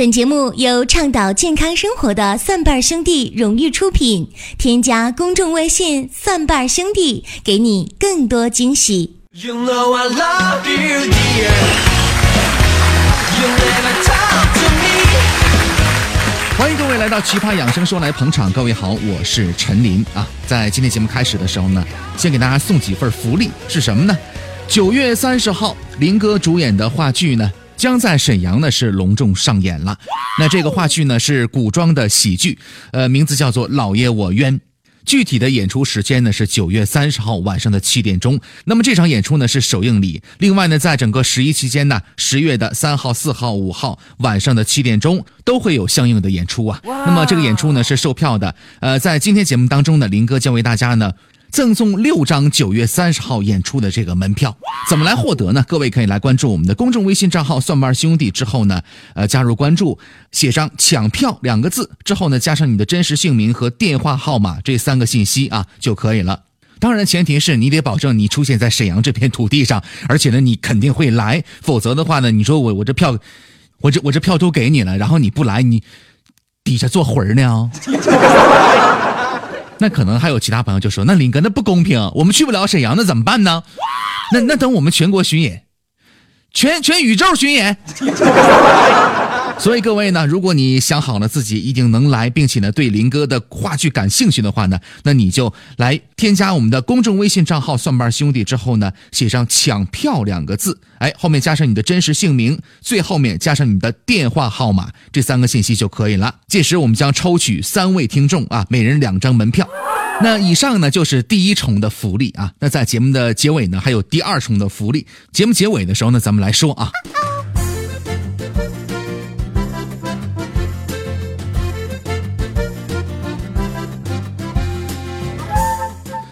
本节目由倡导健康生活的蒜瓣兄弟荣誉出品。添加公众微信“蒜瓣兄弟”，给你更多惊喜。You know I love you, dear. You never talk to me. 欢迎各位来到《奇葩养生说》来捧场。各位好，我是陈林啊。在今天节目开始的时候呢，先给大家送几份福利，是什么呢？九月三十号，林哥主演的话剧呢。将在沈阳呢是隆重上演了，那这个话剧呢是古装的喜剧，呃，名字叫做《老爷我冤》，具体的演出时间呢是九月三十号晚上的七点钟。那么这场演出呢是首映礼，另外呢在整个十一期间呢，十月的三号、四号、五号晚上的七点钟都会有相应的演出啊。那么这个演出呢是售票的，呃，在今天节目当中呢，林哥将为大家呢。赠送六张九月三十号演出的这个门票，怎么来获得呢？各位可以来关注我们的公众微信账号“蒜瓣兄弟”之后呢，呃，加入关注，写上“抢票”两个字之后呢，加上你的真实姓名和电话号码这三个信息啊就可以了。当然，前提是你得保证你出现在沈阳这片土地上，而且呢，你肯定会来，否则的话呢，你说我我这票，我这我这票都给你了，然后你不来，你底下做魂儿呢？那可能还有其他朋友就说：“那林哥，那不公平，我们去不了沈阳，那怎么办呢？那那等我们全国巡演，全全宇宙巡演。”所以各位呢，如果你想好了自己一定能来，并且呢对林哥的话剧感兴趣的话呢，那你就来添加我们的公众微信账号“蒜瓣兄弟”之后呢，写上“抢票”两个字，哎，后面加上你的真实姓名，最后面加上你的电话号码，这三个信息就可以了。届时我们将抽取三位听众啊，每人两张门票。那以上呢就是第一重的福利啊。那在节目的结尾呢，还有第二重的福利。节目结尾的时候呢，咱们来说啊。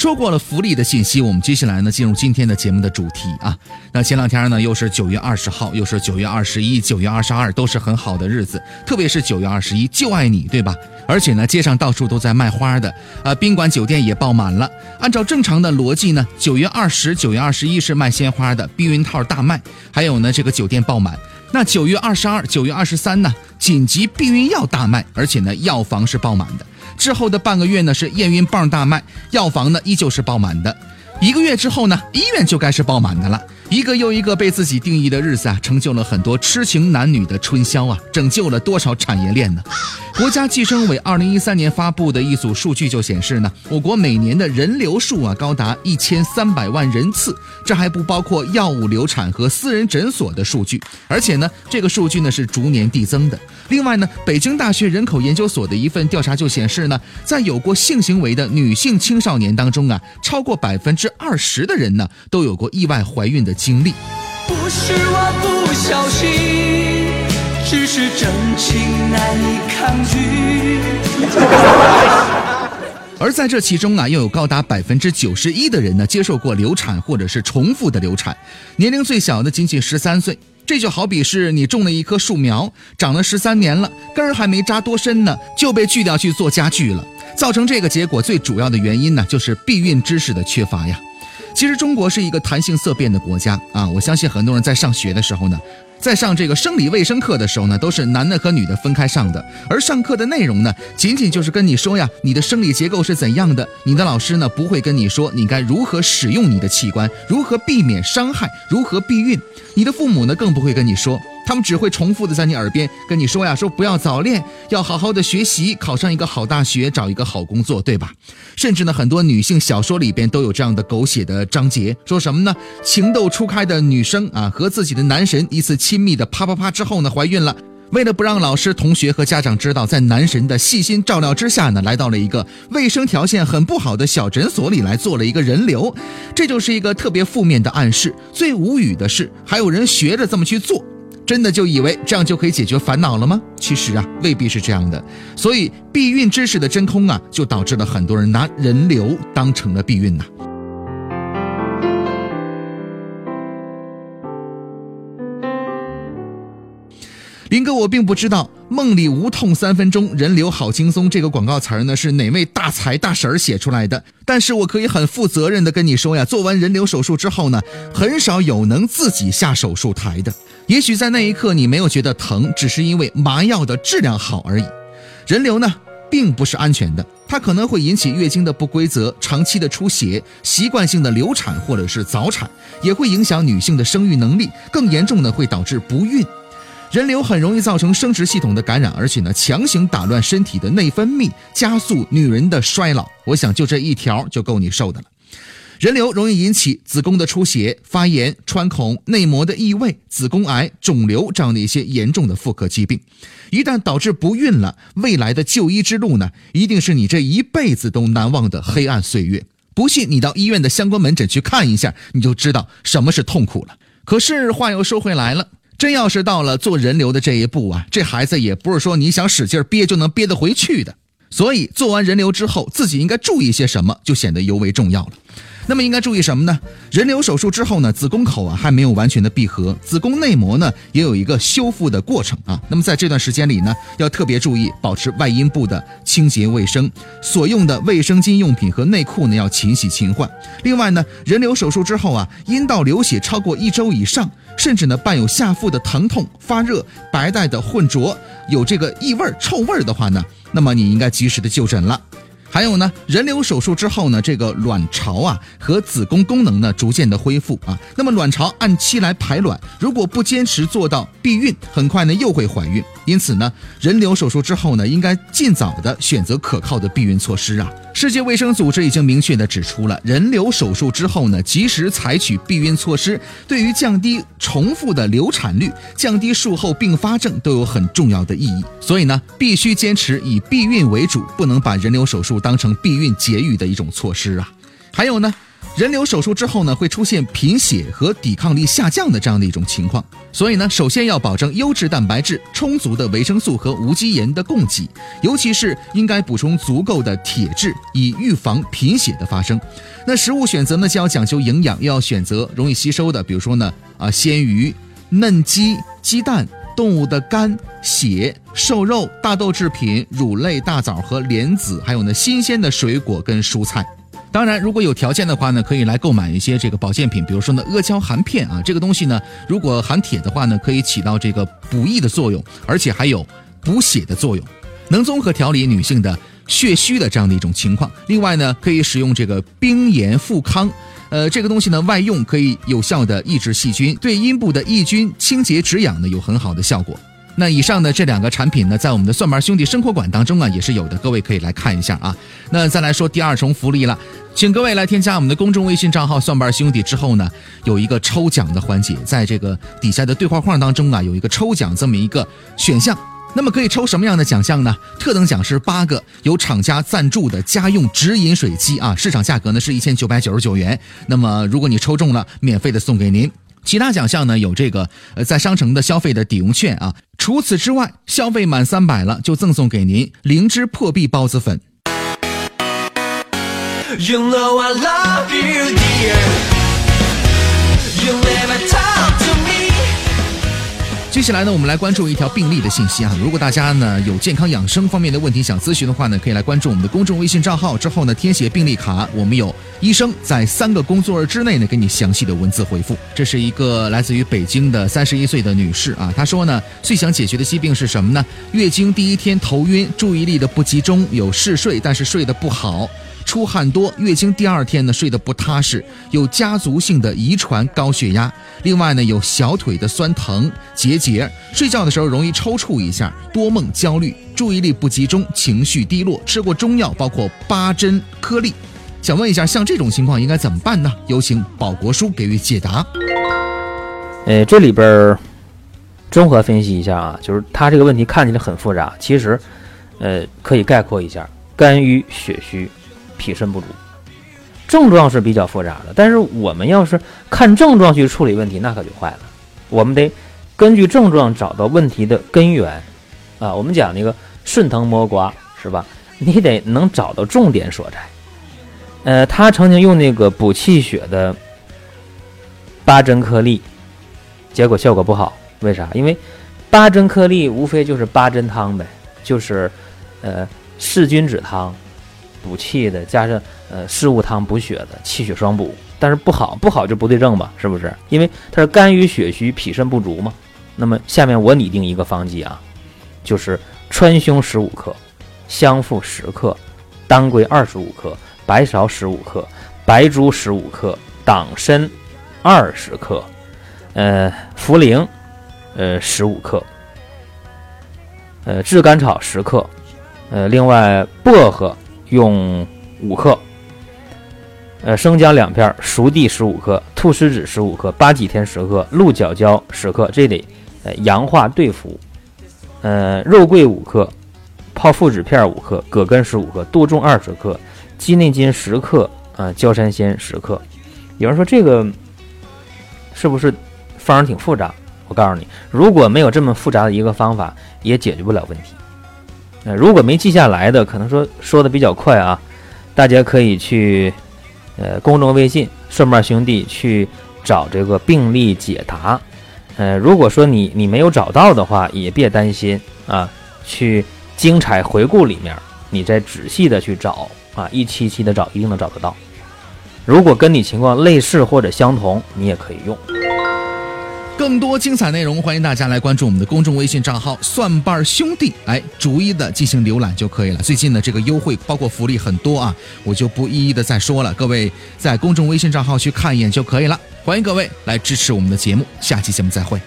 说过了福利的信息，我们接下来呢进入今天的节目的主题啊。那前两天呢又是九月二十号，又是九月二十一、九月二十二，都是很好的日子。特别是九月二十一，就爱你，对吧？而且呢，街上到处都在卖花的，呃，宾馆酒店也爆满了。按照正常的逻辑呢，九月二十、九月二十一是卖鲜花的，避孕套大卖，还有呢这个酒店爆满。那九月二十二、九月二十三呢，紧急避孕药大卖，而且呢药房是爆满的。之后的半个月呢是验孕棒大卖，药房呢依旧是爆满的。一个月之后呢，医院就该是爆满的了。一个又一个被自己定义的日子啊，成就了很多痴情男女的春宵啊，拯救了多少产业链呢？国家计生委二零一三年发布的一组数据就显示呢，我国每年的人流数啊高达一千三百万人次，这还不包括药物流产和私人诊所的数据，而且呢，这个数据呢是逐年递增的。另外呢，北京大学人口研究所的一份调查就显示呢，在有过性行为的女性青少年当中啊，超过百分之二十的人呢都有过意外怀孕的。经历。不是我不小心，只是真情难以抗拒。而在这其中啊，又有高达百分之九十一的人呢，接受过流产或者是重复的流产，年龄最小的仅仅十三岁。这就好比是你种了一棵树苗，长了十三年了，根儿还没扎多深呢，就被锯掉去做家具了。造成这个结果最主要的原因呢，就是避孕知识的缺乏呀。其实中国是一个谈性色变的国家啊！我相信很多人在上学的时候呢，在上这个生理卫生课的时候呢，都是男的和女的分开上的。而上课的内容呢，仅仅就是跟你说呀，你的生理结构是怎样的。你的老师呢，不会跟你说你该如何使用你的器官，如何避免伤害，如何避孕。你的父母呢，更不会跟你说。他们只会重复的在你耳边跟你说呀，说不要早恋，要好好的学习，考上一个好大学，找一个好工作，对吧？甚至呢，很多女性小说里边都有这样的狗血的章节，说什么呢？情窦初开的女生啊，和自己的男神一次亲密的啪啪啪之后呢，怀孕了。为了不让老师、同学和家长知道，在男神的细心照料之下呢，来到了一个卫生条件很不好的小诊所里来做了一个人流，这就是一个特别负面的暗示。最无语的是，还有人学着这么去做。真的就以为这样就可以解决烦恼了吗？其实啊，未必是这样的。所以避孕知识的真空啊，就导致了很多人拿人流当成了避孕呐。林哥，我并不知道“梦里无痛三分钟，人流好轻松”这个广告词儿呢是哪位大财大婶儿写出来的。但是我可以很负责任的跟你说呀，做完人流手术之后呢，很少有能自己下手术台的。也许在那一刻你没有觉得疼，只是因为麻药的质量好而已。人流呢，并不是安全的，它可能会引起月经的不规则、长期的出血、习惯性的流产或者是早产，也会影响女性的生育能力，更严重的会导致不孕。人流很容易造成生殖系统的感染，而且呢，强行打乱身体的内分泌，加速女人的衰老。我想就这一条就够你受的了。人流容易引起子宫的出血、发炎、穿孔、内膜的异位、子宫癌、肿瘤这样的一些严重的妇科疾病。一旦导致不孕了，未来的就医之路呢，一定是你这一辈子都难忘的黑暗岁月。不信你到医院的相关门诊去看一下，你就知道什么是痛苦了。可是话又说回来了。真要是到了做人流的这一步啊，这孩子也不是说你想使劲憋就能憋得回去的。所以做完人流之后，自己应该注意些什么，就显得尤为重要了。那么应该注意什么呢？人流手术之后呢，子宫口啊还没有完全的闭合，子宫内膜呢也有一个修复的过程啊。那么在这段时间里呢，要特别注意保持外阴部的清洁卫生，所用的卫生巾用品和内裤呢要勤洗勤换。另外呢，人流手术之后啊，阴道流血超过一周以上，甚至呢伴有下腹的疼痛、发热、白带的混浊，有这个异味、臭味的话呢，那么你应该及时的就诊了。还有呢，人流手术之后呢，这个卵巢啊和子宫功能呢逐渐的恢复啊，那么卵巢按期来排卵，如果不坚持做到避孕，很快呢又会怀孕。因此呢，人流手术之后呢，应该尽早的选择可靠的避孕措施啊。世界卫生组织已经明确地指出了，人流手术之后呢，及时采取避孕措施，对于降低重复的流产率、降低术后并发症都有很重要的意义。所以呢，必须坚持以避孕为主，不能把人流手术当成避孕节育的一种措施啊。还有呢。人流手术之后呢，会出现贫血和抵抗力下降的这样的一种情况，所以呢，首先要保证优质蛋白质、充足的维生素和无机盐的供给，尤其是应该补充足够的铁质，以预防贫血的发生。那食物选择呢，就要讲究营养，又要选择容易吸收的，比如说呢，啊，鲜鱼、嫩鸡、鸡蛋、动物的肝、血、瘦肉、大豆制品、乳类、大枣和莲子，还有呢，新鲜的水果跟蔬菜。当然，如果有条件的话呢，可以来购买一些这个保健品，比如说呢阿胶含片啊，这个东西呢，如果含铁的话呢，可以起到这个补益的作用，而且还有补血的作用，能综合调理女性的血虚的这样的一种情况。另外呢，可以使用这个冰盐复康，呃，这个东西呢外用可以有效的抑制细菌，对阴部的抑菌、清洁、止痒呢有很好的效果。那以上的这两个产品呢，在我们的蒜瓣兄弟生活馆当中啊，也是有的，各位可以来看一下啊。那再来说第二重福利了，请各位来添加我们的公众微信账号“蒜瓣兄弟”之后呢，有一个抽奖的环节，在这个底下的对话框当中啊，有一个抽奖这么一个选项。那么可以抽什么样的奖项呢？特等奖是八个由厂家赞助的家用直饮水机啊，市场价格呢是一千九百九十九元。那么如果你抽中了，免费的送给您。其他奖项呢有这个呃在商城的消费的抵用券啊，除此之外，消费满三百了就赠送给您灵芝破壁包子粉。You know I love you, dear. You never talk. 接下来呢，我们来关注一条病例的信息啊。如果大家呢有健康养生方面的问题想咨询的话呢，可以来关注我们的公众微信账号，之后呢填写病历卡，我们有医生在三个工作日之内呢给你详细的文字回复。这是一个来自于北京的三十一岁的女士啊，她说呢最想解决的疾病是什么呢？月经第一天头晕，注意力的不集中，有嗜睡，但是睡得不好。出汗多，月经第二天呢睡得不踏实，有家族性的遗传高血压，另外呢有小腿的酸疼结节，睡觉的时候容易抽搐一下，多梦焦虑，注意力不集中，情绪低落，吃过中药包括八珍颗粒，想问一下，像这种情况应该怎么办呢？有请保国叔给予解答。呃，这里边综合分析一下啊，就是他这个问题看起来很复杂，其实呃可以概括一下：肝郁血虚。脾肾不足，症状是比较复杂的，但是我们要是看症状去处理问题，那可就坏了。我们得根据症状找到问题的根源啊。我们讲那个顺藤摸瓜是吧？你得能找到重点所在。呃，他曾经用那个补气血的八珍颗粒，结果效果不好。为啥？因为八珍颗粒无非就是八珍汤呗，就是呃噬菌止汤，补气的，加上呃四物汤补血的，气血双补。但是不好，不好就不对症吧？是不是？因为它是肝郁血虚、脾肾不足嘛。那么下面我拟定一个方剂啊，就是川芎十五克，香附十克，当归二十五克，白芍十五克，白术十五克，党参二十克，呃，茯苓呃十五克，呃，炙甘草十克，呃，另外薄荷用五克。呃，生姜两片，熟地十五克，菟丝子十五克，八戟天十克，鹿角胶十克，这得呃阳化对服。呃，肉桂五克，泡附子片五克，葛根十五克，杜仲二十克，鸡内金十克，啊，焦山仙十克。有人说这个是不是方挺复杂？我告诉你，如果没有这么复杂的一个方法，也解决不了问题。呃，如果没记下来的，可能说说的比较快啊，大家可以去。呃，公众微信“顺便兄弟”去找这个病例解答。呃，如果说你你没有找到的话，也别担心啊，去精彩回顾里面，你再仔细的去找啊，一期期的找，一定能找得到。如果跟你情况类似或者相同，你也可以用。更多精彩内容，欢迎大家来关注我们的公众微信账号“蒜瓣兄弟”，来，逐一的进行浏览就可以了。最近的这个优惠包括福利很多啊，我就不一一的再说了。各位在公众微信账号去看一眼就可以了。欢迎各位来支持我们的节目，下期节目再会。